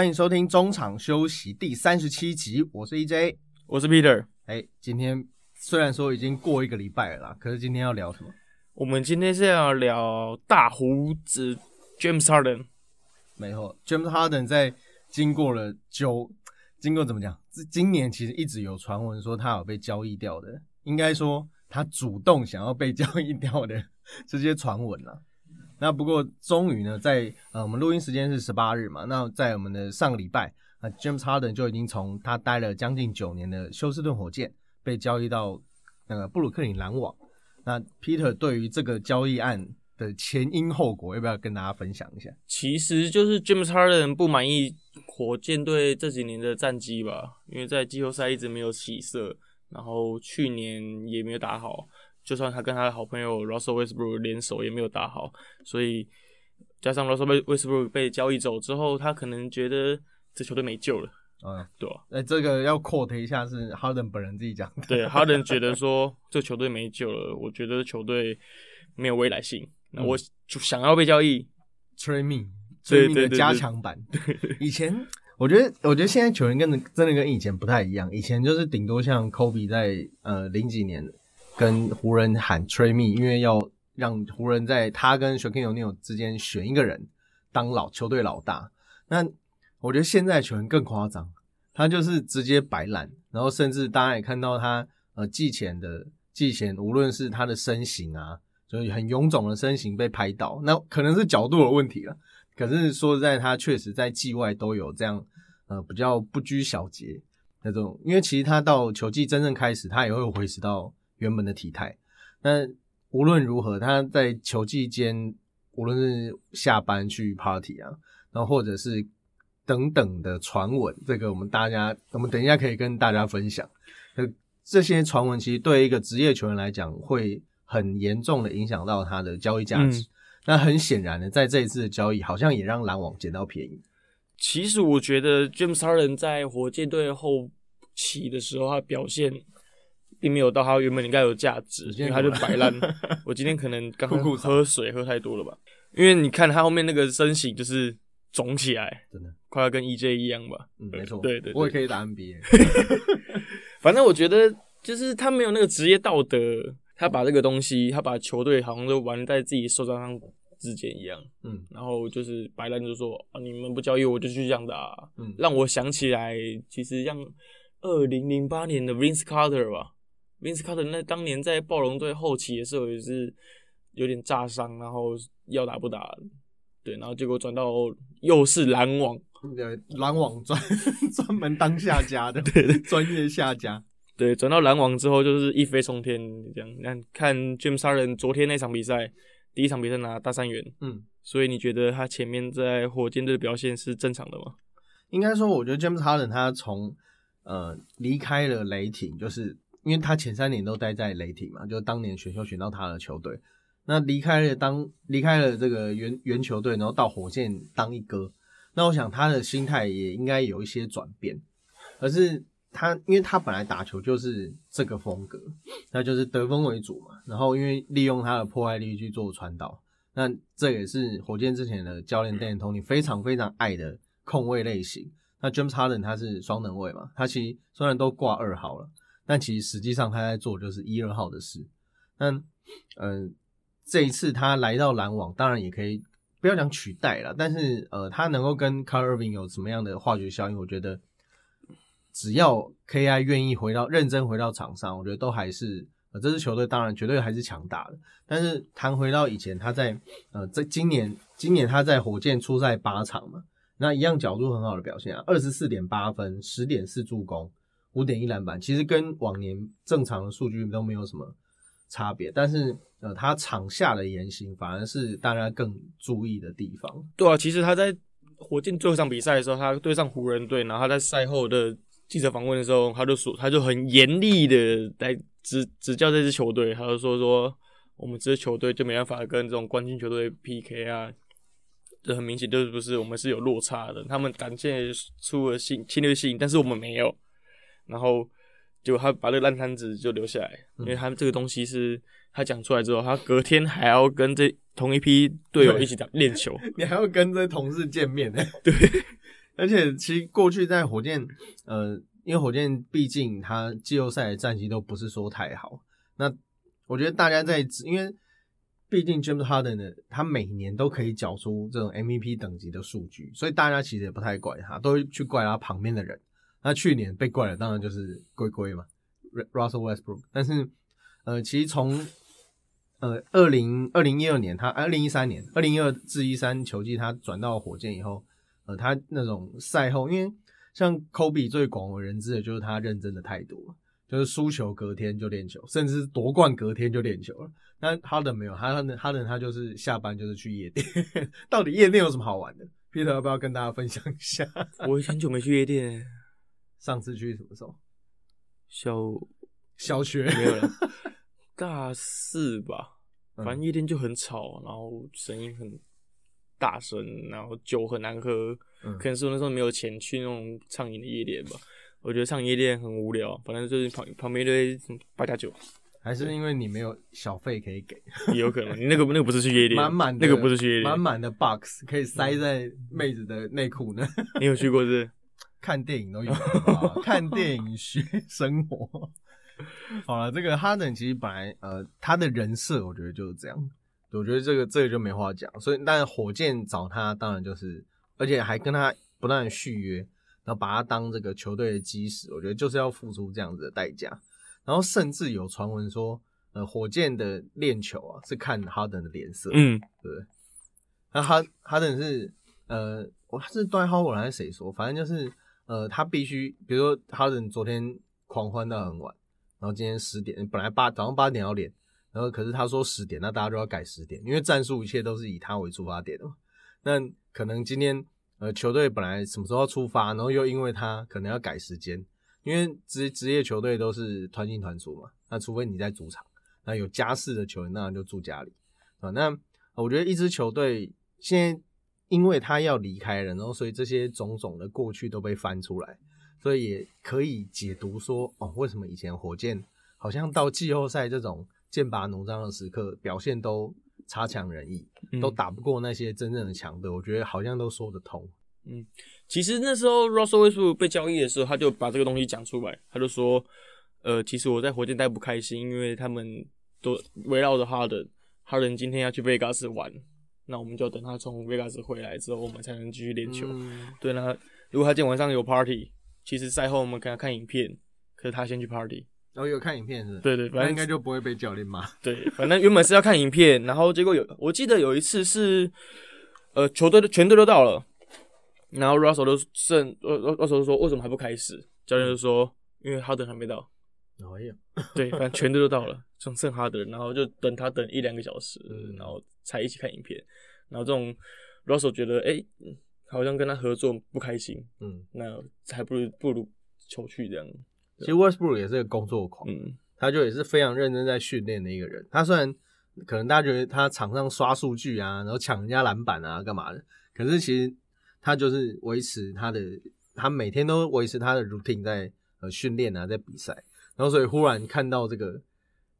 欢迎收听中场休息第三十七集，我是 EJ，我是 Peter。哎，今天虽然说已经过一个礼拜了啦，可是今天要聊什么？我们今天是要聊大胡子 James Harden。没错，James Harden 在经过了九，经过怎么讲？今年其实一直有传闻说他有被交易掉的，应该说他主动想要被交易掉的这些传闻啊。那不过终于呢，在呃我们录音时间是十八日嘛，那在我们的上个礼拜啊，James Harden 就已经从他待了将近九年的休斯顿火箭被交易到那个布鲁克林篮网。那 Peter 对于这个交易案的前因后果，要不要跟大家分享一下？其实就是 James Harden 不满意火箭队这几年的战绩吧，因为在季后赛一直没有起色，然后去年也没有打好。就算他跟他的好朋友 Russell Westbrook 联手也没有打好，所以加上 Russell Westbrook 被交易走之后，他可能觉得这球队没救了。嗯，对吧？那这个要 quote 一下是 Harden 本人自己讲的。对，Harden 觉得说这球队没救了，我觉得球队没有未来性，那我就想要被交易。Trade me，Trade me 的加强版。以前我觉得，我觉得现在球员跟真的跟以前不太一样。以前就是顶多像 Kobe 在呃零几年。跟湖人喊 t r a me，因为要让湖人在他跟 s h a q u i l l O'Neal 之间选一个人当老球队老大。那我觉得现在球员更夸张，他就是直接摆烂，然后甚至大家也看到他呃季前的季前，无论是他的身形啊，就是很臃肿的身形被拍到，那可能是角度的问题了。可是说实在，他确实在季外都有这样呃比较不拘小节那种，因为其实他到球季真正开始，他也会回拾到。原本的体态，那无论如何，他在球季间，无论是下班去 party 啊，然后或者是等等的传闻，这个我们大家，我们等一下可以跟大家分享。呃，这些传闻其实对一个职业球员来讲，会很严重的影响到他的交易价值。那很显然的，在这一次的交易，好像也让篮网捡到便宜。其实我觉得 James Harden 在火箭队后期的时候，他表现。并没有到他原本应该有价值，因为他就摆烂。我今天可能刚喝水喝太多了吧？因为你看他后面那个身形就是肿起来，真的快要跟 EJ 一样吧？嗯，没错，对对，我也可以打 NBA。反正我觉得就是他没有那个职业道德，他把这个东西，他把球队好像都玩在自己受伤上之间一样。嗯，然后就是摆烂，就说啊，你们不交易我就去这样打。嗯，让我想起来，其实像二零零八年的 Vince Carter 吧。Vince Carter 那当年在暴龙队后期的时候也是有点炸伤，然后要打不打，对，然后结果转到又是篮网，对，篮网专专门当下家的，对，专业下家，对，转到篮网之后就是一飞冲天这样。那看 James Harden 昨天那场比赛，第一场比赛拿大三元，嗯，所以你觉得他前面在火箭队的表现是正常的吗？应该说，我觉得 James Harden 他从呃离开了雷霆，就是。因为他前三年都待在雷霆嘛，就当年选秀选到他的球队，那离开了当离开了这个原原球队，然后到火箭当一哥，那我想他的心态也应该有一些转变，而是他因为他本来打球就是这个风格，那就是得分为主嘛，然后因为利用他的破坏力去做传导，那这也是火箭之前的教练 Dan Tony 非常非常爱的控卫类型。那 James Harden 他是双能卫嘛，他其实虽然都挂二号了。但其实实际上他在做就是一二号的事。那嗯，这一次他来到篮网，当然也可以不要讲取代了，但是呃，他能够跟 c a r v i n 有什么样的化学效应？我觉得只要 Ki 愿意回到认真回到场上，我觉得都还是呃，这支球队当然绝对还是强大的。但是谈回到以前，他在呃，在今年今年他在火箭出赛八场嘛，那一样角度很好的表现啊，二十四点八分，十点四助攻。五点一篮板，其实跟往年正常的数据都没有什么差别，但是呃，他场下的言行反而是大家更注意的地方。对啊，其实他在火箭最后一场比赛的时候，他对上湖人队，然后他在赛后的记者访问的时候，他就说，他就很严厉的来指指教这支球队，他就说说我们这支球队就没办法跟这种冠军球队 PK 啊，这很明显就是不是我们是有落差的，他们展现出了性侵略性，但是我们没有。然后，就他把这个烂摊子就留下来，因为他这个东西是他讲出来之后，他隔天还要跟这同一批队友一起打练球，你还要跟这同事见面呢。对，而且其实过去在火箭，呃，因为火箭毕竟他季后赛的战绩都不是说太好，那我觉得大家在因为毕竟 James Harden 的，他每年都可以缴出这种 MVP 等级的数据，所以大家其实也不太怪他，都会去怪他旁边的人。那去年被怪的当然就是龟龟嘛，Russell Westbrook。但是，呃，其实从呃二零二零一二年，他二零一三年二零一二至一三球季，他转到火箭以后，呃，他那种赛后，因为像 Kobe 最广为人知的就是他认真的态度，就是输球隔天就练球，甚至夺冠隔天就练球了。那哈登没有，哈登哈登他就是下班就是去夜店。到底夜店有什么好玩的？Peter 要不要跟大家分享一下？我很久没去夜店，上次去什么时候？小小学没有了，大四吧。反正夜店就很吵，然后声音很大声，然后酒很难喝。可能是我那时候没有钱去那种畅饮的夜店吧。我觉得唱夜店很无聊，反正就是旁旁边一堆八加九。还是因为你没有小费可以给，也有可能。你那个那个不是去夜店，满满那个不是去夜店，满满的 box 可以塞在妹子的内裤呢。你有去过是？看电影都有，看电影学生活。好了，这个哈登其实本来呃他的人设我觉得就是这样，我觉得这个这个就没话讲。所以，但火箭找他当然就是，而且还跟他不断续约，然后把他当这个球队的基石，我觉得就是要付出这样子的代价。然后甚至有传闻说，呃，火箭的练球啊是看哈登的脸色，嗯，对不对。那哈哈登是，呃，我是段浩文还是谁说？反正就是，呃，他必须，比如说哈登昨天狂欢到很晚，然后今天十点本来八早上八点要练，然后可是他说十点，那大家都要改十点，因为战术一切都是以他为出发点的嘛。那可能今天呃球队本来什么时候要出发，然后又因为他可能要改时间。因为职职业球队都是团进团出嘛，那除非你在主场，那有家室的球员那就住家里啊。那我觉得一支球队现在因为他要离开了，然后所以这些种种的过去都被翻出来，所以也可以解读说哦，为什么以前火箭好像到季后赛这种剑拔弩张的时刻表现都差强人意，都打不过那些真正的强队，我觉得好像都说得通。嗯，其实那时候 Russell Westbrook 被交易的时候，他就把这个东西讲出来，他就说，呃，其实我在火箭待不开心，因为他们都围绕着哈登，哈登今天要去 Vegas 玩，那我们就等他从 Vegas 回来之后，我们才能继续练球。对，那如果他今天晚上有 party，其实赛后我们给他看影片，可是他先去 party，然后有看影片是？对对，反正应该就不会被教练骂。对，反正原本是要看影片，然后结果有，我记得有一次是，呃，球队的全队都到了。然后 Russell 都剩呃，Russell 就说为什么还不开始？教练就说因为哈登还没到。哎呀，对，反正全队都到了，剩剩哈德，然后就等他等一两个小时，然后才一起看影片。然后这种 Russell 觉得，哎，好像跟他合作不开心，嗯，那还不如不如求去这样。其实 Westbrook 也是个工作狂，嗯，他就也是非常认真在训练的一个人。他虽然可能大家觉得他场上刷数据啊，然后抢人家篮板啊，干嘛的，可是其实。他就是维持他的，他每天都维持他的 routine 在呃训练啊，在比赛，然后所以忽然看到这个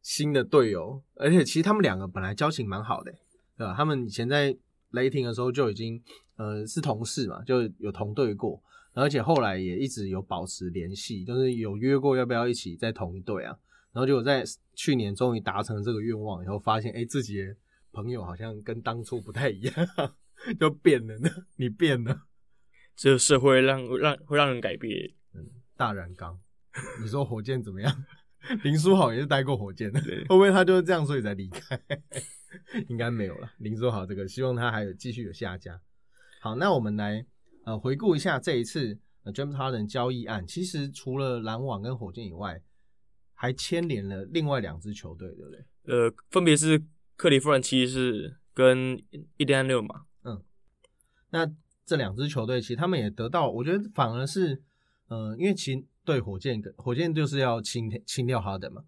新的队友，而且其实他们两个本来交情蛮好的，对吧？他们以前在雷霆的时候就已经呃是同事嘛，就有同队过，而且后来也一直有保持联系，就是有约过要不要一起在同一队啊，然后结果在去年终于达成这个愿望以后，发现哎自己的朋友好像跟当初不太一样。就变了呢，你变了，这个社会让让会让人改变。嗯，大染缸，你说火箭怎么样？林书豪也是待过火箭的，会不会他就是这样所以才离开？应该没有了。林书豪这个，希望他还有继续有下家。好，那我们来呃回顾一下这一次呃 James Harden 交易案。其实除了篮网跟火箭以外，还牵连了另外两支球队，对不对？呃，分别是克利夫兰骑士跟印第安六马。那这两支球队其实他们也得到，我觉得反而是，呃，因为其对火箭，火箭就是要清清掉哈登嘛，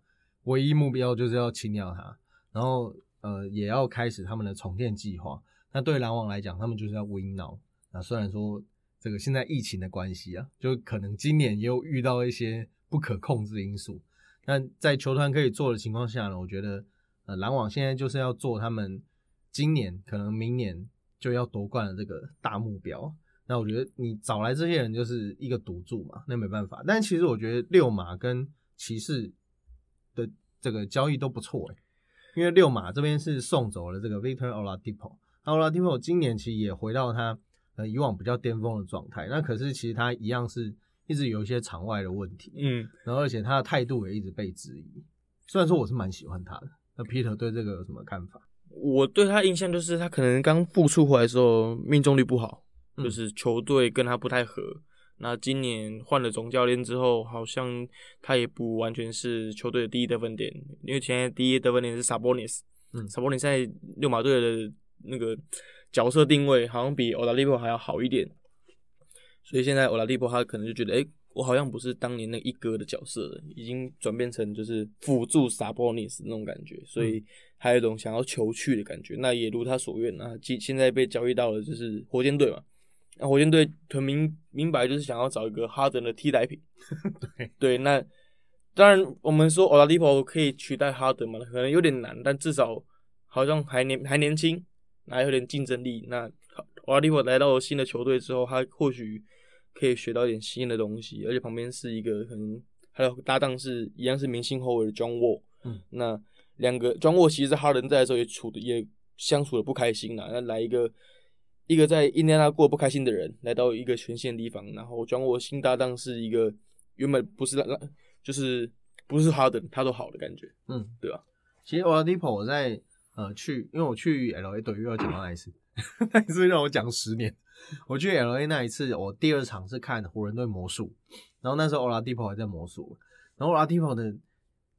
唯一目标就是要清掉他，然后呃也要开始他们的重建计划。那对篮网来讲，他们就是要 win now。那虽然说这个现在疫情的关系啊，就可能今年又遇到一些不可控制因素，但在球团可以做的情况下呢，我觉得呃篮网现在就是要做他们今年可能明年。就要夺冠的这个大目标，那那我觉得你找来这些人就是一个赌注嘛，那没办法。但其实我觉得六马跟骑士的这个交易都不错诶、因为六马这边是送走了这个 Victor Oladipo，那 Oladipo 今年其实也回到他呃以往比较巅峰的状态，那可是其实他一样是一直有一些场外的问题，嗯，然后而且他的态度也一直被质疑。虽然说我是蛮喜欢他的，那 Peter 对这个有什么看法？我对他印象就是他可能刚复出回来的时候命中率不好，嗯就是球队跟他不太合。那今年换了总教练之后，好像他也不完全是球队的第一得分点，因为现在第一得分点是 Sabonis，嗯，Sabonis 在六马队的那个角色定位好像比 Oladipo 还要好一点，所以现在 Oladipo 他可能就觉得，哎、我好像不是当年那一哥的角色了，已经转变成就是辅助 Sabonis 那种感觉，所以还有一种想要求去的感觉。那也如他所愿啊，现现在被交易到了就是火箭队嘛。那火箭队很明明白就是想要找一个哈登的替代品。对对，那当然我们说 Oladipo 可以取代哈登嘛，可能有点难，但至少好像还年还年轻，还有点竞争力。那 Oladipo 来到新的球队之后，他或许可以学到一点新的东西，而且旁边是一个可能还有搭档是一样是明星后卫的 John Wall。嗯，那两个 John Wall 其实哈登在的时候也处的也相处的不开心啦，那来一个。一个在印第安纳过不开心的人，来到一个全新的地方，然后 John Wall 新搭档是一个原本不是让就是不是哈登，他都好的感觉。嗯，对吧？其实 Oladipo 我在呃去，因为我去 LA 对又要讲到那一次，那一次让我讲十年。我去 LA 那一次，我第二场是看湖人队魔术，然后那时候 Oladipo 还在魔术，然后 Oladipo 的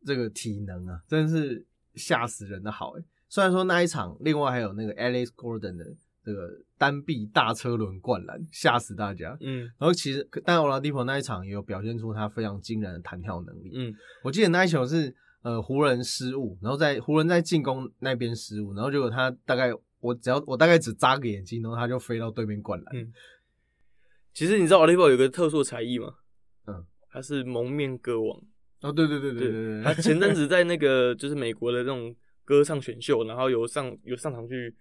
这个体能啊，真的是吓死人的好诶。虽然说那一场另外还有那个 Alex Gordon 的这个单臂大车轮灌篮，吓死大家。嗯然后其实，但 Oladipo 那一场也有表现出他非常惊人的弹跳能力。嗯我记得那一球是呃湖人失误，然后在湖人在进攻那边失误，然后结果他大概我只要我大概只眨个眼睛，然后他就飞到对面灌篮。嗯其实你知道 Oladipo 有个特殊才艺吗？嗯，他是蒙面歌王。哦，对对对对对对他，前阵子在那个就是美国的那种歌唱选秀，然后有上有上场去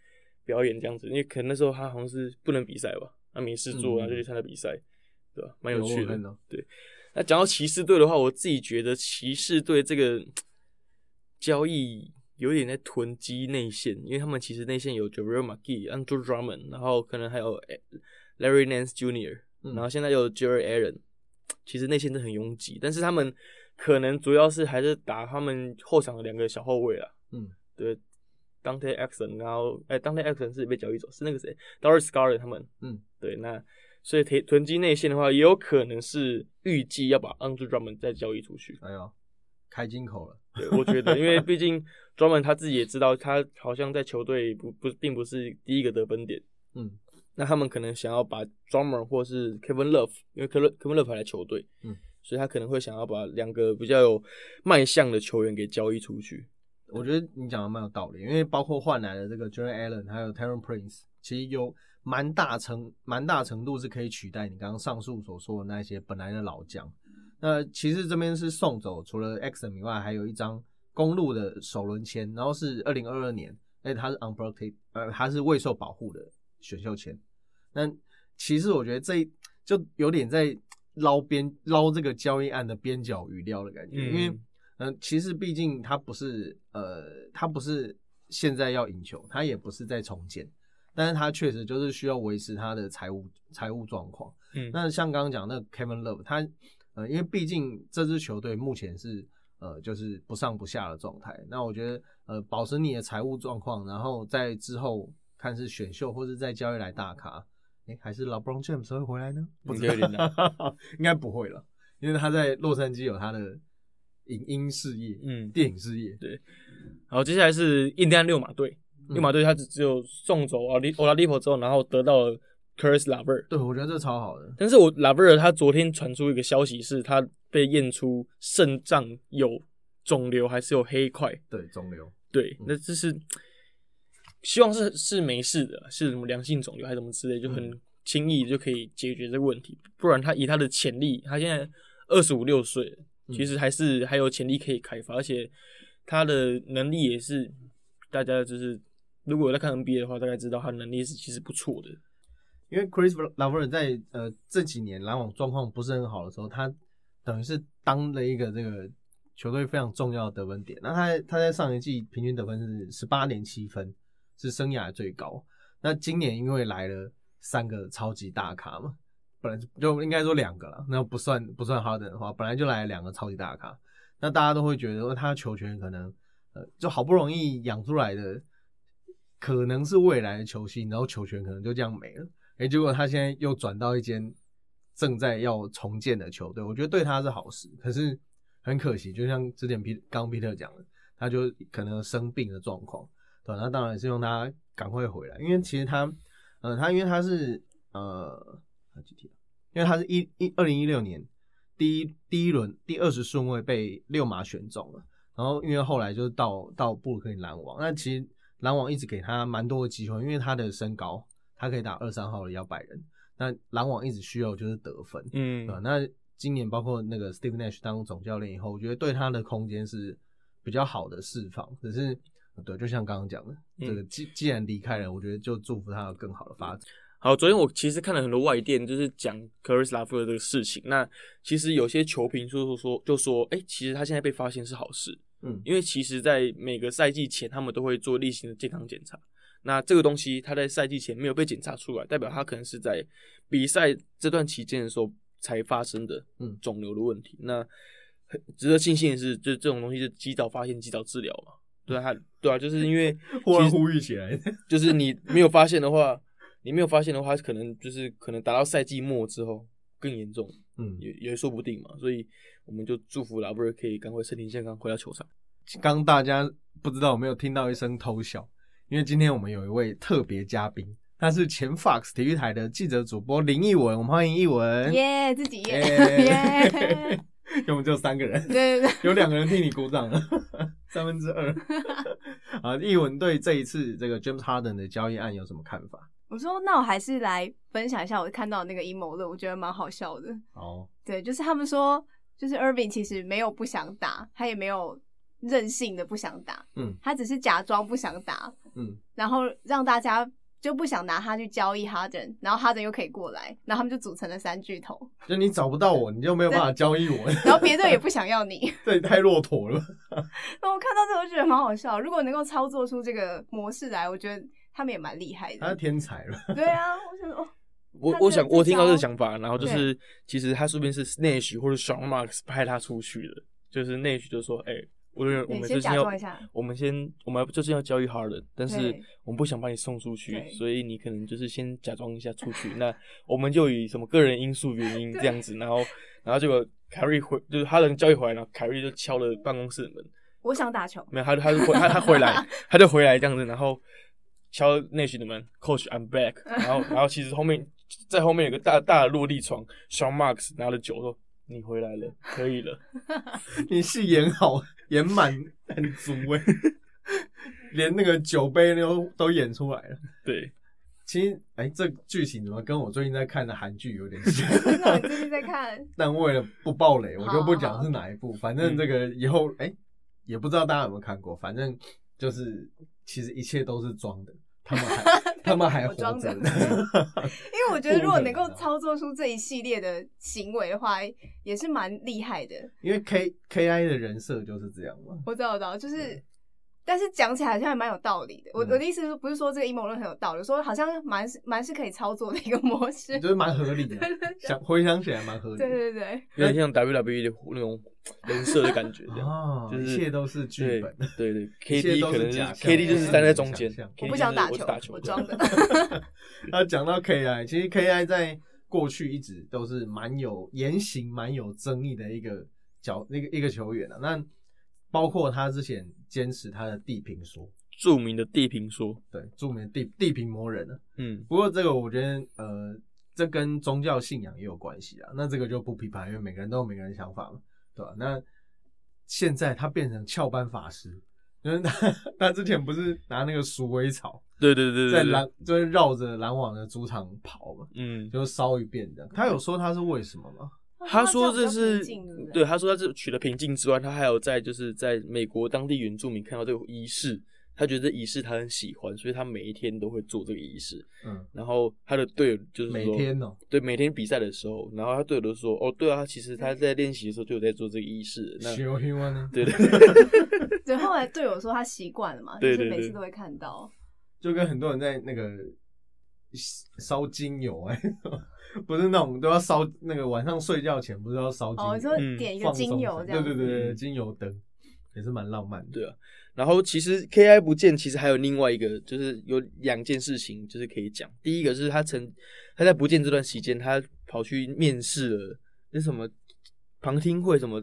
表演这样子，因为可能那时候他好像是不能比赛吧，他没事做，嗯然后就去参加比赛，对吧？蛮有趣的我看。到那讲到骑士队的话，我自己觉得骑士队这个交易有点在囤积内线，因为他们其实内线有 Javel McGee、Andrew Drummond，然后可能还有 Larry Nance Jr.，、嗯然后现在有 Jerry Allen，其实内线都很拥挤，但是他们可能主要是还是打他们后场的两个小后卫啊，嗯，对，Dante Exon，然后哎，Dante Exon 是被交易走，是那个谁，Doris Garland 他们，嗯，对，那所以囤囤积内线的话，也有可能是预计要把 Andrew Drummond 再交易出去。哎呦，开金口了。对，我觉得，因为毕竟 Drummond 他自己也知道，他好像在球队不不并不是第一个得分点。嗯，那他们可能想要把 Drummond 或是 Kevin Love，因为 Kevin Kevin Love 还来球队，嗯，所以他可能会想要把两个比较有卖相的球员给交易出去。我觉得你讲的蛮有道理，因为包括换来的这个 Jerry Allen 还有 Terran Prince，其实有蛮大程蛮大程度是可以取代你刚刚上述所说的那些本来的老将。那其实这边是送走除了 X 以外，还有一张公路的首轮签，然后是二零二二年，而且它是 unprotected，呃，它是未受保护的选秀签。那其实我觉得这就有点在捞边捞这个交易案的边角余料的感觉，因为嗯嗯，其实毕竟他不是呃，他不是现在要赢球，他也不是在重建，但是他确实就是需要维持他的财务财务状况。嗯那像刚刚讲那 Kevin Love，他呃，因为毕竟这支球队目前是呃就是不上不下的状态，那我觉得呃保持你的财务状况，然后在之后看是选秀或是再交易来大咖，诶，还是 LeBron James 会回来呢？不知道，应该不会了，因为他在洛杉矶有他的影音事业，嗯，电影事业，对好，接下来是印第安六马队。嗯六马队他只只有送走奥利奥拉利普之后，然后得到了 Chris Laver。对我觉得这超好的，但是我拉维尔他昨天传出一个消息，是他被验出肾脏有肿瘤，还是有黑块。对肿瘤，对，那这是希望是是没事的，是什么良性肿瘤还是什么之类，就很轻易就可以解决这个问题。不然他以他的潜力，他现在二十五六岁其实还是还有潜力可以开发，而且他的能力也是大家就是如果有在看 NBA 的话，大概知道他能力是其实不错的。因为 Chris Laver 在呃这几年篮网状况不是很好的时候，他等于是当了一个这个球队非常重要的得分点。那他他在上一季平均得分是十八点七分，是生涯最高。那今年因为来了三个超级大咖嘛，本来就应该说两个了，那不算不算哈登的话，本来就来了两个超级大咖，那大家都会觉得他球权可能呃就好不容易养出来的，可能是未来的球星，然后球权可能就这样没了。哎，结果他现在又转到一间正在要重建的球队，我觉得对他是好事。可是很可惜，就像之前皮刚皮特讲的，他就可能生病的状况，对那当然是用他赶快回来，因为其实他，呃，他因为他是呃几天，因为他是一一二零一六年第一第一轮第二十顺位被六马选中了，然后因为后来就是到到布鲁克林篮网，那其实篮网一直给他蛮多的机会，因为他的身高。他可以打二三号的摇摆人，那篮网一直需要就是得分，嗯，那今年包括那个 Steve Nash 当总教练以后，我觉得对他的空间是比较好的释放。只是对，就像刚刚讲的，这个既既然离开了，我觉得就祝福他有更好的发展。好，昨天我其实看了很多外电，就是讲 Chris Laver 这个事情。那其实有些球评说说就说，哎，其实他现在被发现是好事，嗯，因为其实在每个赛季前，他们都会做例行的健康检查。那这个东西，他在赛季前没有被检查出来，代表他可能是在比赛这段期间的时候才发生的，嗯，肿瘤的问题。那值得庆幸的是，就这种东西是及早发现、及早治疗嘛？对啊，对啊，就是因为 忽然呼吁起来，就是你没有发现的话，你没有发现的话，可能就是可能达到赛季末之后更严重，嗯，也也说不定嘛。所以我们就祝福拉布尔可以赶快身体健康回到球场。刚大家不知道有没有听到一声偷笑？因为今天我们有一位特别嘉宾，他是前 Fox 体育台的记者主播林奕文，我们欢迎奕文。耶，自己耶。耶。因为我们只有三个人，对对对，有两个人替你鼓掌了，三分之二。啊，奕文对这一次这个 James Harden 的交易案有什么看法？我说，那我还是来分享一下我看到那个阴谋论，我觉得蛮好笑的。哦，对，就是他们说，就是 Irving 其实没有不想打，他也没有。任性的不想打，嗯，他只是假装不想打，嗯，然后让大家就不想拿他去交易哈登，然后哈登又可以过来，然后他们就组成了三巨头。就你找不到我，你就没有办法交易我，然后别队也不想要你，这也太骆驼了。那我看到这个觉得蛮好笑，如果能够操作出这个模式来，我觉得他们也蛮厉害的。他是天才了。对啊，我想 哦，我我想我听到这个想法，然后就是其实他说不定是 Nash 或者 Sean Marks 派他出去的，就是 Nash 就说，哎。我们我们就是要，我们先我们就是要交易 Harden，但是我们不想把你送出去，所以你可能就是先假装一下出去。那我们就以什么个人因素原因 这样子，然后然后结果凯瑞回就是哈登交易回来，然后凯瑞就敲了办公室的门。我想打球。没有，他他回他他回来，他就回来这样子，然后敲内心的门，Coach I'm back。然后 然后其实后面在后面有个大大的落地窗，Sean Marks 拿了酒说。你回来了，可以了。你戏演好，演满很足哎，连那个酒杯都都演出来了。对，其实哎，这剧情怎么跟我最近在看的韩剧有点像？我最近在看。但为了不爆雷，我就不讲是哪一部。反正这个以后哎，也不知道大家有没有看过。反正就是其实一切都是装的。他们还 他们还活着，因为我觉得如果能够操作出这一系列的行为的话，也是蛮厉害的。因为 K K I 的人设就是这样嘛。我知道，我知道，就是。但是讲起来好像还蛮有道理的。我我的意思是不是说这个阴谋论很有道理？说好像蛮是蛮是可以操作的一个模式，觉得蛮合理的。想回想起来蛮合理。对对对，有点像 W W E 的那种人设的感觉，哦，一切都是剧本。对对，K D 可能 K D 就是站在中间。我不想打球，我装的。那讲到 K I，其实 K I 在过去一直都是蛮有言行、蛮有争议的一个角，那个一个球员啊。那包括他之前坚持他的地平说，著名的地平说，对，著名的地地平魔人呢。嗯，不过这个我觉得，呃，这跟宗教信仰也有关系啊。那这个就不批判，因为每个人都有每个人想法嘛，对吧？那现在他变成翘班法师，因为他他之前不是拿那个鼠尾草，对对对，在篮就是绕着篮网的主场跑嘛，嗯，就烧一遍这样。他有说他是为什么吗？他说这是对，他说他是取了平静之外，他还有在就是在美国当地原住民看到这个仪式，他觉得仪式他很喜欢，所以他每一天都会做这个仪式。嗯，然后他的队友就是每天哦，对，每天比赛的时候，然后他队友都说，哦，对啊，其实他在练习的时候就有在做这个仪式。那 对对对，对，后来队友说他习惯了嘛，就是每次都会看到，就跟很多人在那个烧精油哎，不是那种都要烧那个晚上睡觉前不是要烧精油，哦，就点一个精油这样，对对对，精油灯也是蛮浪漫，对啊。然后其实 K I 不见，其实还有另外一个，就是有两件事情，就是可以讲。第一个是他曾他在不见这段时间，他跑去面试了那什么旁听会什么，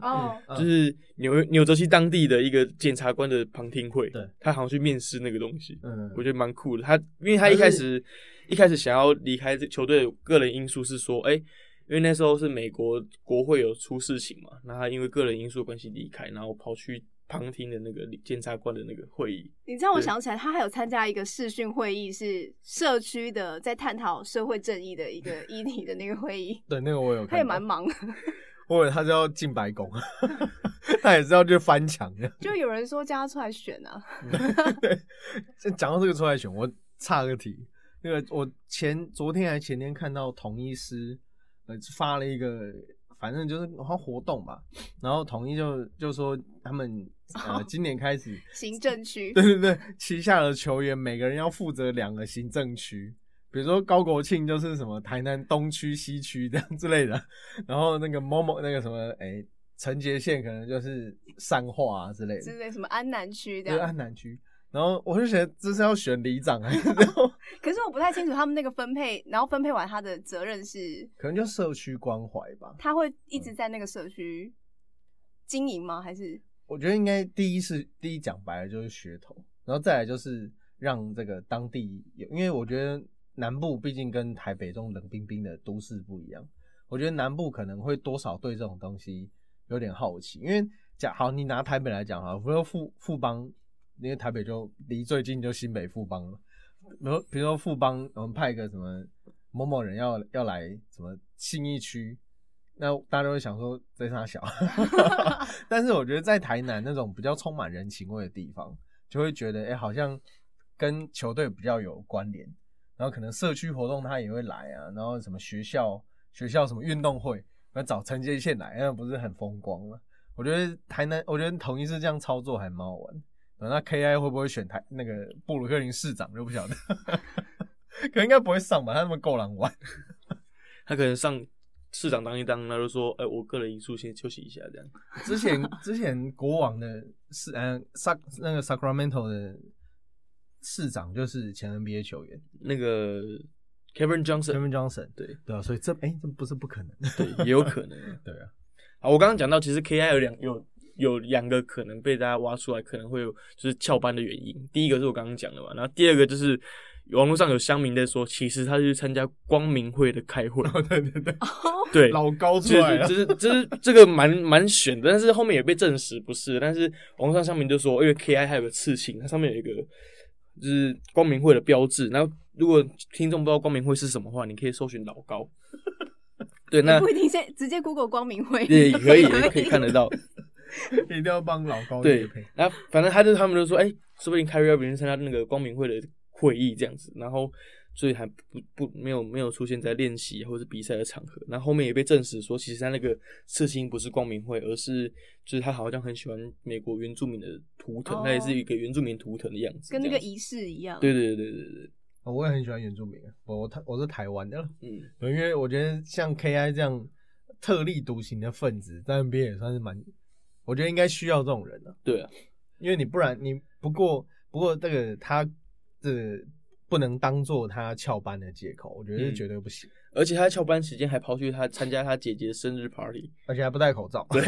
就是纽纽泽西当地的一个检察官的旁听会。对，他好像去面试那个东西，嗯，我觉得蛮酷的。他因为他一开始一开始想要离开这球队，个人因素是说，哎，因为那时候是美国国会有出事情嘛，那他因为个人因素的关系离开，然后跑去。旁听的那个检察官的那个会议，你让我想起来，他还有参加一个视讯会议，是社区的在探讨社会正义的一个议题的那个会议。对，那个我有，他也蛮忙。我以为他是要进白宫，他也是要去翻墙。就有人说叫他出来选啊。对，讲到这个出来选，我岔个题，那个我前昨天还前天看到统一师呃发了一个。反正就是好像活动吧，然后统一就就说他们呃 今年开始行政区，对对对，旗下的球员每个人要负责两个行政区，比如说高国庆就是什么台南东区、西区这样之类的，然后那个某某那个什么哎陈杰宪可能就是善化啊之类的，之类什么安南区的，安南区。然后我就觉得这是要选里长还是？可是我不太清楚他们那个分配，然后分配完他的责任是？可能就社区关怀吧。他会一直在那个社区经营吗？还是？我觉得应该第一是第一讲白了就是噱头，然后再来就是让这个当地有，因为我觉得南部毕竟跟台北这种冷冰冰的都市不一样，我觉得南部可能会多少对这种东西有点好奇，因为讲好你拿台北来讲哈，比如说富富邦。因为台北就离最近就新北富邦了，然后比如说富邦，我们派一个什么某某人要要来什么信义区，那大家都会想说这他小，但是我觉得在台南那种比较充满人情味的地方，就会觉得哎好像跟球队比较有关联，然后可能社区活动他也会来啊，然后什么学校学校什么运动会，那找陈杰宪来，那不是很风光吗？我觉得台南，我觉得统一是这样操作还蛮好玩。那 K I 会不会选台那个布鲁克林市长就不晓得，可能应该不会上吧？他那么够狼玩，他可能上市长当一当，他就说：“哎，我个人因素先休息一下。”这样。之前之前国王的市嗯萨那个 Sacramento 的市长就是前 N B A 球员，那个 Kevin Johnson。Kevin Johnson 对对啊，所以这哎这不是不可能，对也有可能，对啊。好，我刚刚讲到，其实 K I 有两有。有两个可能被大家挖出来，可能会有就是翘班的原因。第一个是我刚刚讲的嘛，然后第二个就是网络上有乡民在说，其实他是参加光明会的开会。对对对，对老高出来了，就是就是这个蛮蛮选的，但是后面也被证实不是。但是网络上乡民就说，因为 K I 还有个刺青，它上面有一个就是光明会的标志。然后如果听众不知道光明会是什么话，你可以搜寻老高。对，那不一定先直接 Google 光明会，也可以可以 看得到。一定要帮老高对，然后反正他就他们就说，哎，说不定 Carrie 要不参加那个光明会的会议这样子，然后所以还不不没有没有出现在练习或者比赛的场合。那后面也被证实说，其实他那个刺青不是光明会，而是就是他好像很喜欢美国原住民的图腾，那也是一个原住民图腾的样子，跟那个仪式一样。对对对对对，我也很喜欢原住民，我我台我是台湾的，嗯，因为我觉得像 KI 这样特立独行的分子，在 NBA 也算是蛮。我觉得应该需要这种人啊。对啊，因为你不然你不过不过这个他这不能当做他翘班的借口，我觉得是绝对不行。而且他翘班时间还跑去他参加他姐姐的生日 party，而且还不戴口罩，对，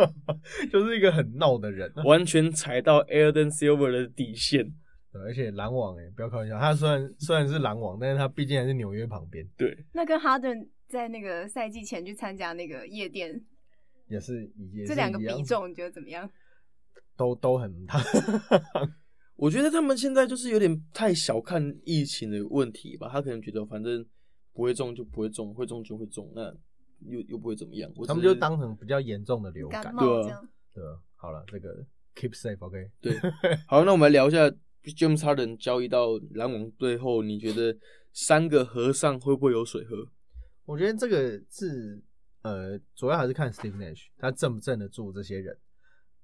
就是一个很闹的人，完全踩到 Airden Silver 的底线。对，而且篮网哎，不要开玩笑，他虽然虽然是篮网，但是他毕竟还是纽约旁边。对，那跟哈登在那个赛季前去参加那个夜店。也是，这两个比重你觉得怎么样？都都很大。我觉得他们现在就是有点太小看疫情的问题吧。他可能觉得反正不会中就不会中，会中就会中，那又又不会怎么样。他们就当成比较严重的流感，对对。好了，这个 keep safe，OK。对，好，那我们来聊一下 James Harden 交易到篮网队后，你觉得三个和尚会不会有水喝？我觉得这个是呃，主要还是看 Steve Nash 他镇不镇得住这些人。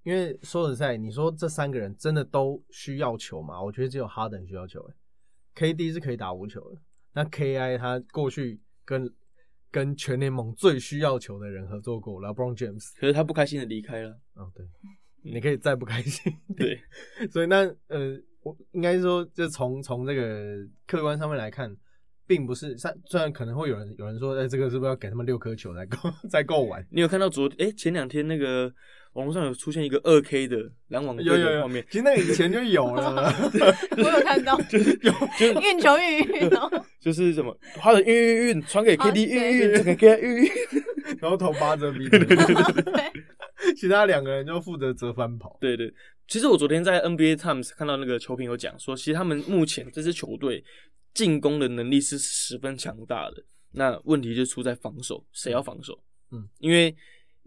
因为说实在，你说这三个人真的都需要球吗？我觉得只有哈登需要球。哎，KD 是可以打无球的。那 KI 他过去跟跟全联盟最需要球的人合作过，LeBron James，可是他不开心的离开了。哦，对，你可以再不开心。对，所以那呃，我应该说，就从从这个客观上面来看，并不是虽虽然可能会有人有人说，哎，这个是不是要给他们六颗球才 够才够玩？你有看到昨哎前两天那个？网络上有出现一个二 K 的篮网队的画面，其实那个以前就有了。我有看到，就是有，就是运球运运运，就是什么他的运运运传给 KD 运运运，给 K 运运，然后头扒着鼻子，其他两个人就负责折返跑。对对，其实我昨天在 NBA Times 看到那个球评有讲说，其实他们目前这支球队进攻的能力是十分强大的，那问题就出在防守，谁要防守？嗯，因为。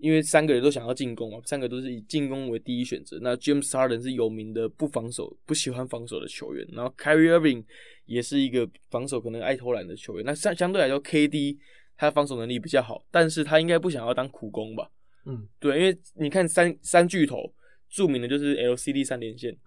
因为三个人都想要进攻嘛，三个都是以进攻为第一选择。那 James Harden 是有名的不防守、不喜欢防守的球员，然后 Kyrie Irving 也是一个防守可能爱偷懒的球员。那相相对来说，KD 他防守能力比较好，但是他应该不想要当苦工吧？嗯，对，因为你看三三巨头，著名的就是 LCD 三连线，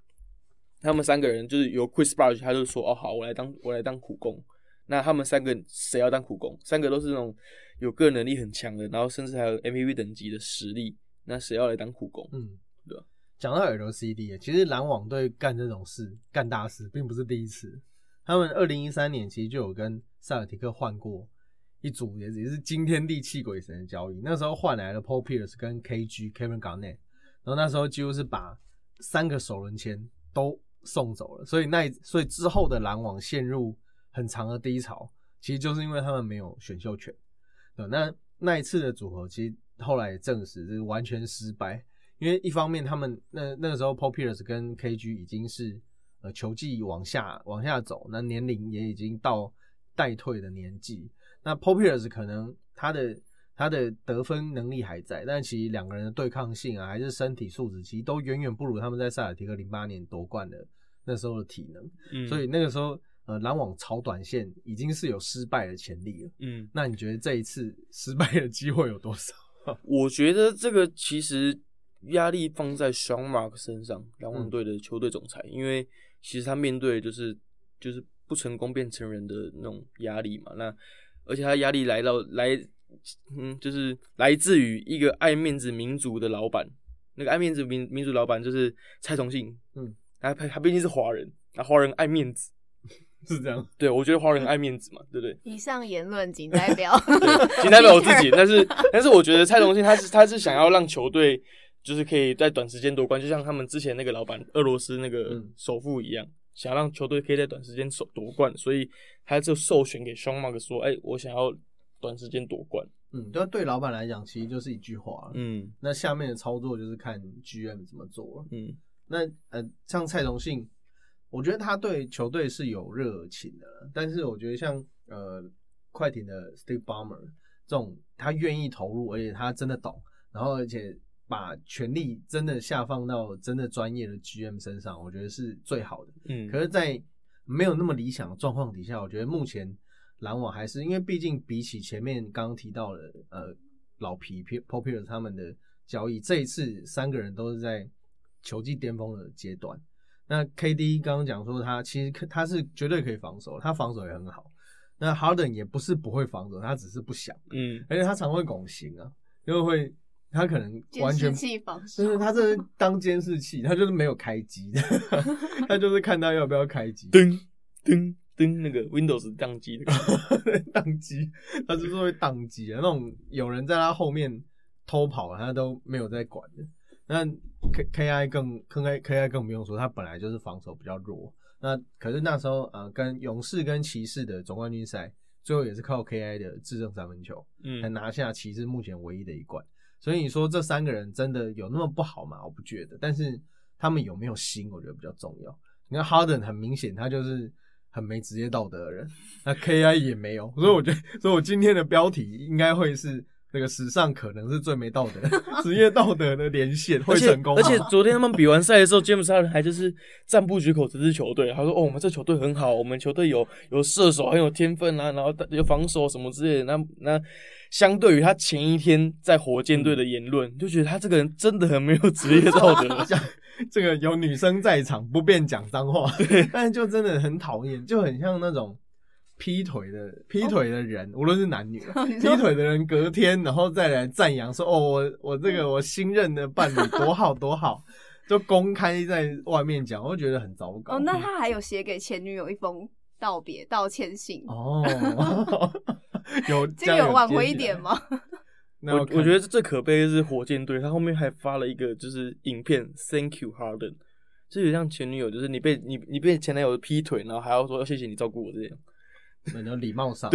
他们三个人就是由 Chris Bosh，他就说：“哦，好，我来当我来当苦工。”那他们三个谁要当苦工？三个都是那种。有个人能力很强的，然后甚至还有 MVP 等级的实力，那谁要来当苦工？嗯，对讲到 LCD，其实篮网队干这种事、干大事，并不是第一次。他们二零一三年其实就有跟塞尔提克换过一组，也也是惊天地泣鬼神的交易。那时候换来了 Paul Pierce 跟 KG Kevin Garnett，然后那时候几乎是把三个首轮签都送走了。所以那所以之后的篮网陷入很长的低潮，其实就是因为他们没有选秀权。那那一次的组合，其实后来也证实是完全失败，因为一方面他们那那个时候，Paul Pierce 跟 KG 已经是呃球技往下往下走，那年龄也已经到待退的年纪。那 Paul Pierce 可能他的他的得分能力还在，但其实两个人的对抗性啊，还是身体素质，其实都远远不如他们在塞尔提克零八年夺冠的那时候的体能。所以那个时候。呃，篮网炒短线已经是有失败的潜力了。嗯，那你觉得这一次失败的机会有多少？我觉得这个其实压力放在 Sean Mark 身上，篮网队的球队总裁，因为其实他面对就是就是不成功变成人的那种压力嘛。那而且他压力来到来，嗯，就是来自于一个爱面子民族的老板。那个爱面子民民族老板就是蔡崇信。嗯，他他毕竟是华人，那华人爱面子。是这样，对我觉得华人爱面子嘛，对不对？以上言论仅代表，仅代表我自己。但是，但是我觉得蔡崇信他是他是想要让球队就是可以在短时间夺冠，就像他们之前那个老板俄罗斯那个首富一样，想让球队可以在短时间夺夺冠，所以他就授权给双 Mark 说：“哎，我想要短时间夺冠。”嗯，对，对老板来讲，其实就是一句话。嗯，那下面的操作就是看 GM 怎么做。嗯，那呃，像蔡崇信。我觉得他对球队是有热情的，但是我觉得像呃快艇的 Steve Ballmer 这种，他愿意投入，而且他真的懂，然后而且把权力真的下放到真的专业的 GM 身上，我觉得是最好的。嗯，可是，在没有那么理想的状况底下，我觉得目前篮网还是因为毕竟比起前面刚刚提到的呃老皮 Pierce 他们的交易，这一次三个人都是在球技巅峰的阶段。那 KD 刚刚讲说他其实他是绝对可以防守，他防守也很好。那 Harden 也不是不会防守，他只是不想。嗯，而且他常会拱形啊，因为会他可能完全就是他这是当监视器，他就是没有开机的，他就是看他要不要开机。噔噔噔，那个 Windows 宕机的，宕机，他就是会宕机啊。那种有人在他后面偷跑，他都没有在管的。那 K K I 更 K I K I 更不用说，他本来就是防守比较弱。那可是那时候呃，跟勇士跟骑士的总冠军赛，最后也是靠 K I 的制胜三分球，嗯，才拿下骑士目前唯一的一冠。所以你说这三个人真的有那么不好吗？我不觉得。但是他们有没有心，我觉得比较重要。你看 Harden 很明显，他就是很没职业道德的人。那 K I 也没有，所以我觉得，所以我今天的标题应该会是。那个史上可能是最没道德、职业道德的连线会成功。而且昨天他们比完赛的时候，詹姆斯哈登还就是赞不绝口这支球队，他说：“哦，我们这球队很好，我们球队有有射手很有天分啊，然后有防守什么之类的。”那那相对于他前一天在火箭队的言论，就觉得他这个人真的很没有职业道德。这个有女生在场，不便讲脏话，但是就真的很讨厌，就很像那种。劈腿的劈腿的人，无论是男女，劈腿的人隔天然后再来赞扬说：“哦，我我这个我新任的伴侣多好多好。”就公开在外面讲，我觉得很糟糕。哦，那他还有写给前女友一封道别道歉信哦，有这个有挽回一点吗？我我觉得最可悲的是火箭队，他后面还发了一个就是影片，Thank you Harden，就有像前女友，就是你被你你被前男友劈腿，然后还要说谢谢你照顾我这样。很有礼貌上，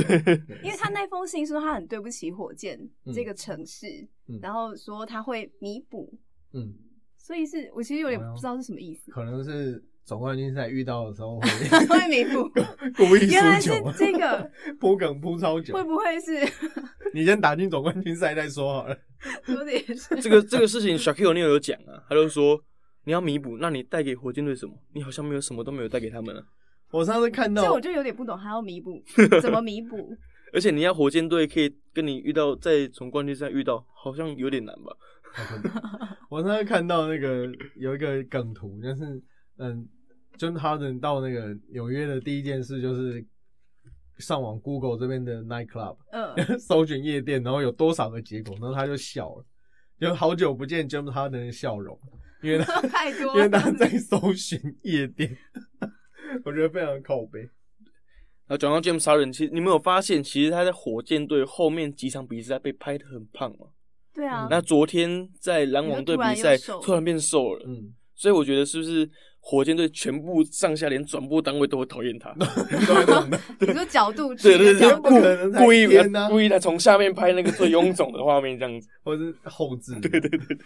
因为他那封信说他很对不起火箭这个城市，然后说他会弥补，嗯，所以是我其实有点不知道是什么意思，可能是总冠军赛遇到的时候会 会弥补，故意原来是这个铺梗铺超久，会不会是？你先打进总冠军赛再说好了。说的也是，这个这个事情，Shaquille O'Neal 有讲啊，他就说你要弥补，那你带给火箭队什么？你好像没有什么都没有带给他们了。我上次看到，这我就有点不懂，还要弥补，怎么弥补？而且你要火箭队可以跟你遇到，在从冠军赛遇到，好像有点难吧？我上次看到那个有一个梗图，就是嗯，John Harden 到那个纽约的第一件事就是上网 Google 这边的 night club，嗯，搜寻夜店，然后有多少个结果，然后他就笑了，就好久不见 John Harden 的笑容，因为他太多，因为他在搜寻夜店。我觉得非常靠背。然后转到 James Harden，其实你没有发现，其实他在火箭队后面几场比赛被拍的很胖吗？对啊。那昨天在篮网队比赛突然变瘦了，嗯。所以我觉得是不是火箭队全部上下连转播单位都会讨厌他？你说角度，对对对，不可能故意故意的从下面拍那个最臃肿的画面这样子，或者是后置。对对对。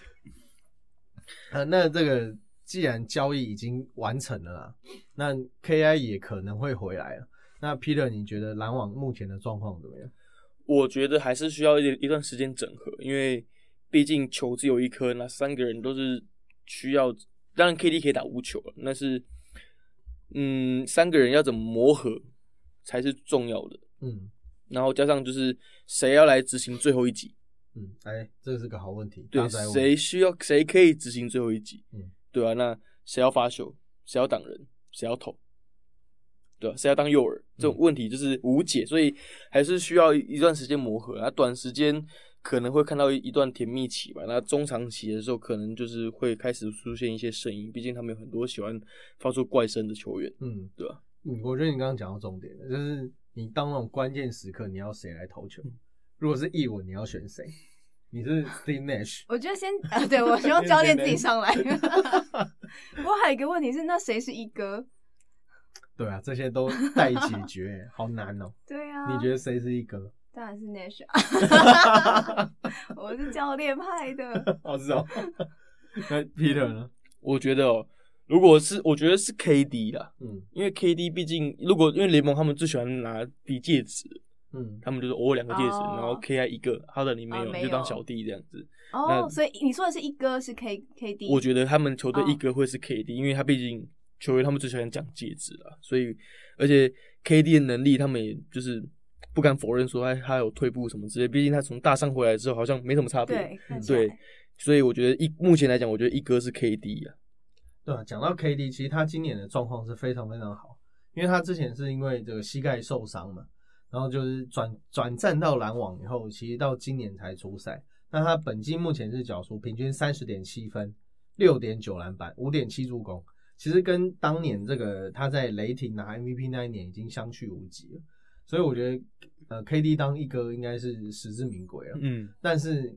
啊，那这个。既然交易已经完成了啦，那 KI 也可能会回来了。那 Peter，你觉得篮网目前的状况怎么样？我觉得还是需要一一段时间整合，因为毕竟球只有一颗，那三个人都是需要。当然，KD 可以打无球了，那是嗯，三个人要怎么磨合才是重要的。嗯，然后加上就是谁要来执行最后一集？嗯，哎，这是个好问题。对，谁需要谁可以执行最后一集？嗯。对啊，那谁要发球，谁要挡人，谁要投，对啊，谁要当诱饵？这种问题就是无解，所以还是需要一段时间磨合啊。短时间可能会看到一段甜蜜期吧，那中长期的时候，可能就是会开始出现一些声音。毕竟他们有很多喜欢发出怪声的球员，嗯，对吧？嗯，我觉得你刚刚讲到重点了，就是你当那种关键时刻，你要谁来投球？如果是译文，你要选谁？你是 Steve Nash，我觉得先啊，对我希望教练自己上来。我还有一个问题是，那谁是一哥？对啊，这些都待解决，好难哦。对啊，你觉得谁是一哥？当然是 Nash。我是教练派的。我知道。那 Peter 呢？我觉得哦，如果是，我觉得是 KD 啦。嗯，因为 KD 毕竟，如果因为联盟他们最喜欢拿比戒指。嗯，他们就是偶尔两个戒指，然后 K I 一个，他的你没有，就当小弟这样子。哦，所以你说的是一哥是 K K D？我觉得他们球队一哥会是 K D，因为他毕竟球员他们最喜欢讲戒指了，所以而且 K D 的能力，他们也就是不敢否认说他他有退步什么之类，毕竟他从大上回来之后好像没什么差别。对，所以我觉得一目前来讲，我觉得一哥是 K D 啊。对啊，讲到 K D，其实他今年的状况是非常非常好，因为他之前是因为这个膝盖受伤嘛。然后就是转转战到篮网以后，其实到今年才出赛。那他本季目前是缴出平均三十点七分、六点九篮板、五点七助攻，其实跟当年这个他在雷霆拿 MVP 那一年已经相去无几了。所以我觉得，呃，KD 当一哥应该是实至名归了。嗯，但是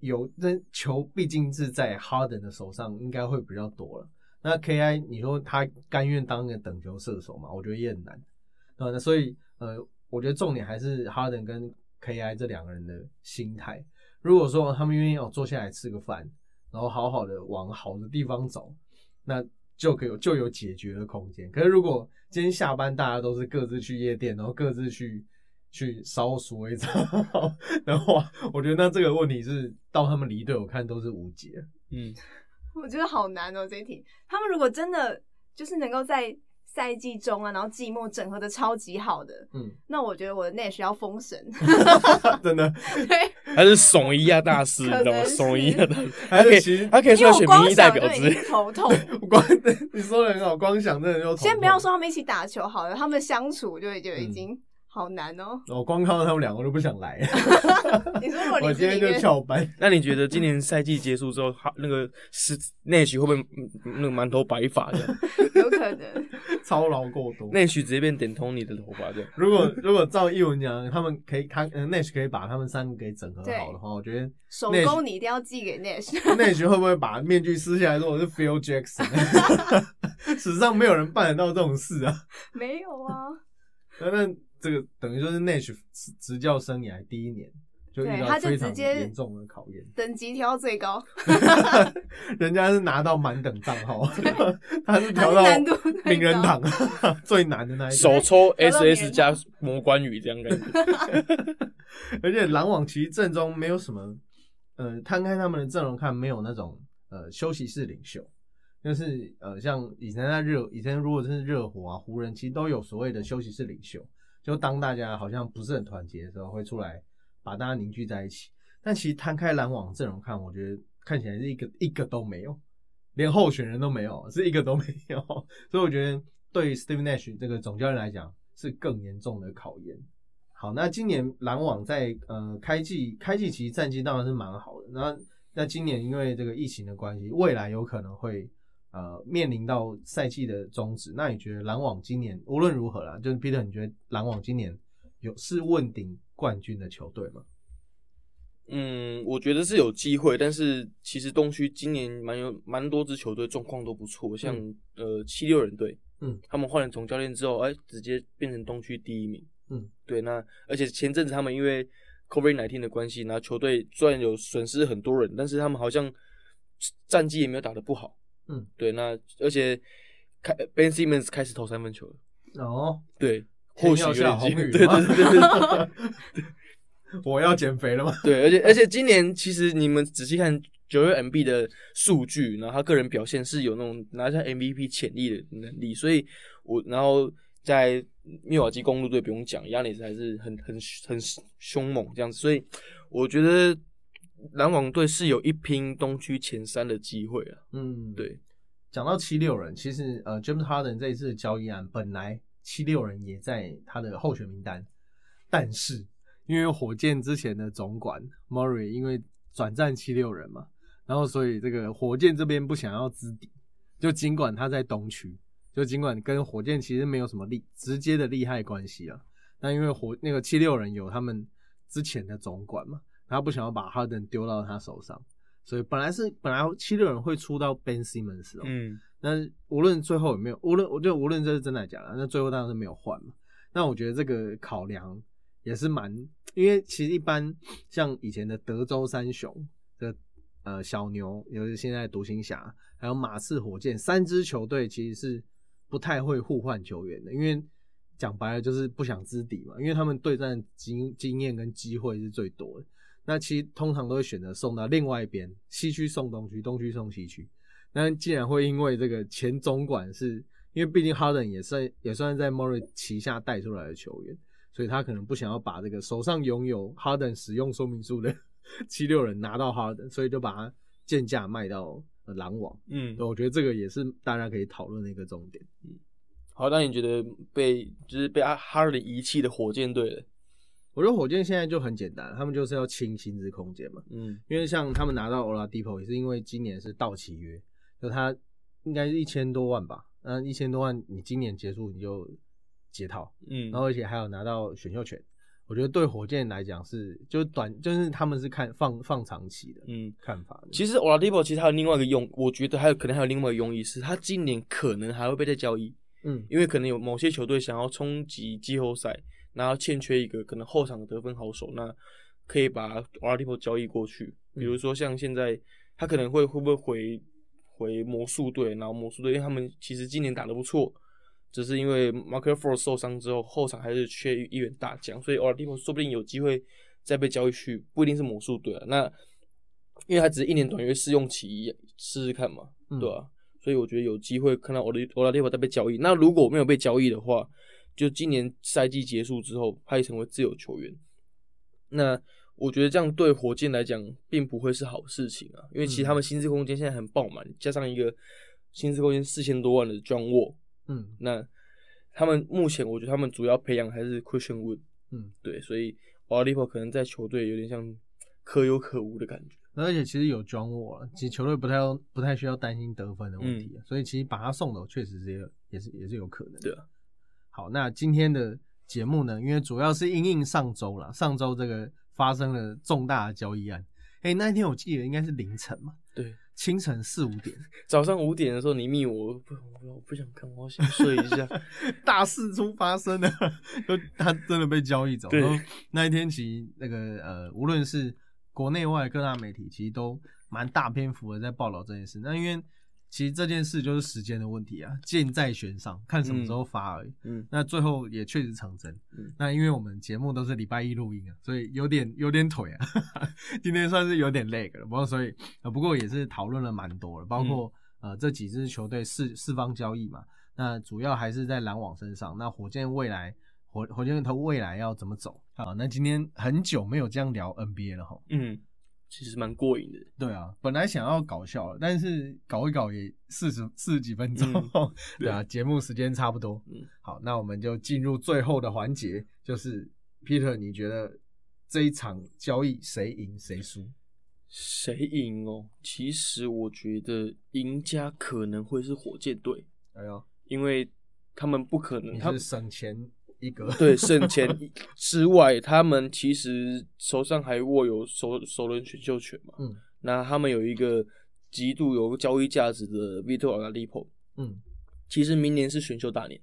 有那球毕竟是在 Harden 的手上，应该会比较多了。那 KI，你说他甘愿当个等球射手嘛？我觉得也很难。那所以，呃。我觉得重点还是哈登跟 KI 这两个人的心态。如果说他们愿意哦坐下来吃个饭，然后好好的往好的地方走，那就可以就有解决的空间。可是如果今天下班大家都是各自去夜店，然后各自去去烧鼠尾草 的话，我觉得那这个问题是到他们离队，我看都是无解。嗯，我觉得好难哦，这一题。他们如果真的就是能够在。赛季中啊，然后季末整合的超级好的，嗯，那我觉得我的 Nash 要封神，真的，对，还是怂一亚大师，你知道吗？怂一亚大师，还可以，其实他可以选民意代表之类，头痛。光你说的很好，光想真的就先不要说他们一起打球好了，他们相处就就已经。好难哦！我光看到他们两个都不想来。你说我今天就翘班。那你觉得今年赛季结束之后，他那个是内许会不会那个满头白发的？有可能操劳过多，内许直接变点通你的头发的。如果如果照一文讲，他们可以他内许可以把他们三个给整合好的话，我觉得手工你一定要寄给内许。内许会不会把面具撕下来说我是 Phil Jackson？史上没有人办得到这种事啊！没有啊。那。这个等于说是 Nash 执教生涯第一年就遇到非常严重的考验，等级调到最高，人家是拿到满等账号，他是调到名人堂 最难的那一手抽 SS 加魔关羽这样感觉，而且篮网其实阵中没有什么，呃，摊开他们的阵容看，没有那种呃休息室领袖，就是呃像以前在热，以前如果真是热火啊湖人，其实都有所谓的休息室领袖。就当大家好像不是很团结的时候，会出来把大家凝聚在一起。但其实摊开篮网阵容看，我觉得看起来是一个一个都没有，连候选人都没有，是一个都没有。所以我觉得对 Steve Nash 这个总教练来讲是更严重的考验。好，那今年篮网在呃开季开季其实战绩当然是蛮好的。那那今年因为这个疫情的关系，未来有可能会。呃，面临到赛季的终止，那你觉得篮网今年无论如何啦，就是 Peter，你觉得篮网今年有是问鼎冠军的球队吗？嗯，我觉得是有机会，但是其实东区今年蛮有蛮多支球队状况都不错，像呃七六人队，嗯，他们换了总教练之后，哎，直接变成东区第一名，嗯，对，那而且前阵子他们因为 COVID nineteen 的关系，然后球队虽然有损失很多人，但是他们好像战绩也没有打得不好。嗯，对，那而且开 Ben Simmons 开始投三分球了。哦，对，或许有点机会。对对对对 我要减肥了吗？对，而且而且今年其实你们仔细看九月 MB 的数据，然后他个人表现是有那种拿下 MVP 潜力的能力，所以我然后在密瓦基公路队不用讲，亚尼斯还是很很很凶猛这样子，所以我觉得。篮网队是有一拼东区前三的机会啊。嗯，对。讲到七六人，其实呃，James Harden 这一次的交易案，本来七六人也在他的候选名单，但是因为火箭之前的总管 Murray 因为转战七六人嘛，然后所以这个火箭这边不想要资底，就尽管他在东区，就尽管跟火箭其实没有什么利直接的利害关系啊，但因为火那个七六人有他们之前的总管嘛。他不想要把哈登丢到他手上，所以本来是本来七六人会出到 Ben Simmons 哦，嗯，那无论最后有没有，无论我就无论这是真的假的，那最后当然是没有换嘛。那我觉得这个考量也是蛮，因为其实一般像以前的德州三雄的呃小牛，尤其现在独行侠，还有马刺火箭三支球队，其实是不太会互换球员的，因为讲白了就是不想知底嘛，因为他们对战经经验跟机会是最多的。那其实通常都会选择送到另外一边，西区送东区，东区送西区。那既然会因为这个前总管是，因为毕竟哈登也算也算在莫瑞旗下带出来的球员，所以他可能不想要把这个手上拥有哈登使用说明书的 七六人拿到哈登，所以就把它贱价卖到篮网。嗯，我觉得这个也是大家可以讨论的一个重点。嗯，好，那你觉得被就是被阿哈登遗弃的火箭队？我觉得火箭现在就很简单，他们就是要清薪资空间嘛。嗯，因为像他们拿到 Oladipo 也是因为今年是到期约，就他应该是一千多万吧。那一千多万你今年结束你就解套，嗯，然后而且还有拿到选秀权。我觉得对火箭来讲是就是短，就是他们是看放放长期的，嗯，看法。其实 Oladipo 其实还有另外一个用，我觉得还有可能还有另外一个用意是，他今年可能还会被再交易，嗯，因为可能有某些球队想要冲击季后赛。然后欠缺一个可能后场的得分好手，那可以把 Oladipo 交易过去。比如说像现在他可能会会不会回回魔术队，然后魔术队因为他们其实今年打得不错，只是因为 Mark Ford 受伤之后，后场还是缺一员大将，所以 Oladipo 说不定有机会再被交易去，不一定是魔术队啊。那因为他只是一年短约试用期，试试看嘛，对吧？所以我觉得有机会看到 Oladipo 再被交易。那如果没有被交易的话，就今年赛季结束之后，他也成为自由球员。那我觉得这样对火箭来讲，并不会是好事情啊，因为其实他们薪资空间现在很爆满，加上一个薪资空间四千多万的 John Wall，嗯，那他们目前我觉得他们主要培养还是 Christian Wood，嗯，对，所以 Oladipo 可能在球队有点像可有可无的感觉。而且其实有 John Wall，其实球队不太不太需要担心得分的问题啊，所以其实把他送走确实是也是也是有可能。对啊。好，那今天的节目呢？因为主要是因应上周了，上周这个发生了重大的交易案。哎，那一天我记得应该是凌晨嘛？对，清晨四五点，早上五点的时候你密我，不，我不想看，我想睡一下。大事出发生了，就他真的被交易走。对，那一天其实那个呃，无论是国内外各大媒体，其实都蛮大篇幅的在报道这件事。那因为其实这件事就是时间的问题啊，箭在弦上，看什么时候发而已。嗯，那最后也确实成真。嗯，那因为我们节目都是礼拜一录音啊，所以有点有点腿啊，今天算是有点累了。不过所以呃，不过也是讨论了蛮多了，包括呃这几支球队四四方交易嘛。那主要还是在篮网身上。那火箭未来火火箭他未来要怎么走啊？那今天很久没有这样聊 NBA 了哈。嗯。其实蛮过瘾的，对啊，本来想要搞笑了，但是搞一搞也四十四十几分钟，对啊，节目时间差不多，嗯，好，那我们就进入最后的环节，就是 Peter，你觉得这一场交易谁赢谁输？谁赢哦？其实我觉得赢家可能会是火箭队，哎呦，因为他们不可能，他们省钱。一个 对省钱之外，他们其实手上还握有首首轮选秀权嘛。嗯，那他们有一个极度有交易价值的 Vito Oladipo。嗯，其实明年是选秀大年。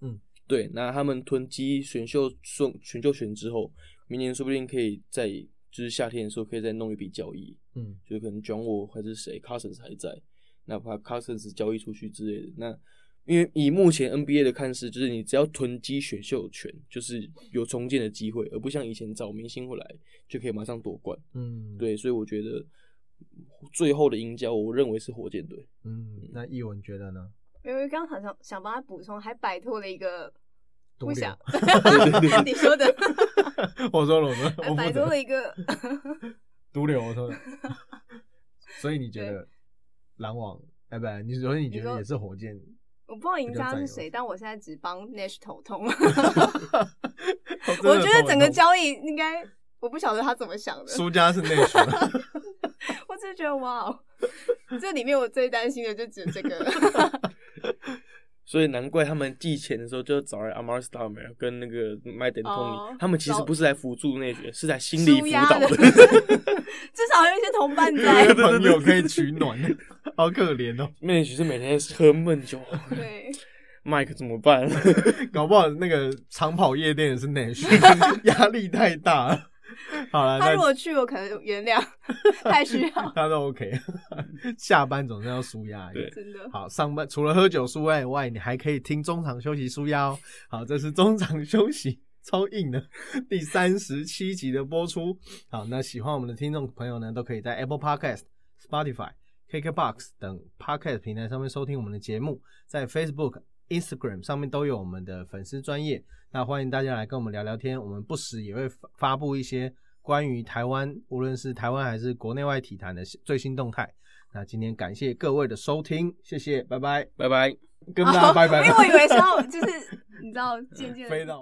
嗯，对，那他们囤积选秀送选秀权之后，明年说不定可以在就是夏天的时候可以再弄一笔交易。嗯，就可能 John Wall 还是谁，Cousins 还在，哪怕 Cousins 交易出去之类的，那。因为以目前 NBA 的看势，就是你只要囤积选秀权，就是有重建的机会，而不像以前找明星回来就可以马上夺冠。嗯，对，所以我觉得最后的赢家，我认为是火箭队。嗯，那译文觉得呢？因为刚好像想帮他补充，还摆脱了一个不想 你说的，我说了，我说我摆脱了一个毒瘤，我说的。所以你觉得篮网？哎，不，你所以你觉得也是火箭？我不知道赢家是谁，但我现在只帮 Nash 头痛。我觉得整个交易应该，我不晓得他怎么想的。输家是 Nash。我只是觉得哇，这里面我最担心的就只有这个。所以难怪他们寄钱的时候就找来 Amar s t a r m e r 跟那个 My d a n Tony，他们其实不是来辅助内学，是在心理辅导的。至少有一些同伴在，朋友可以取暖。好可怜哦，内学是每天喝闷酒。对，Mike 怎么办？搞不好那个长跑夜店也是内学，压力太大。好了，他如果去，我可能原谅，太需要。他都 OK，下班总是要舒压。对，真的。好，上班除了喝酒舒压以外，你还可以听中场休息舒压哦。好，这是中场休息超硬的第三十七集的播出。好，那喜欢我们的听众朋友呢，都可以在 Apple Podcast、Spotify、KKBox 等 Podcast 平台上面收听我们的节目，在 Facebook、Instagram 上面都有我们的粉丝专业。那欢迎大家来跟我们聊聊天，我们不时也会发布一些关于台湾，无论是台湾还是国内外体坛的最新动态。那今天感谢各位的收听，谢谢，拜拜，拜 拜，跟大家拜拜。因为我以为是要就是你知道渐渐 飞到。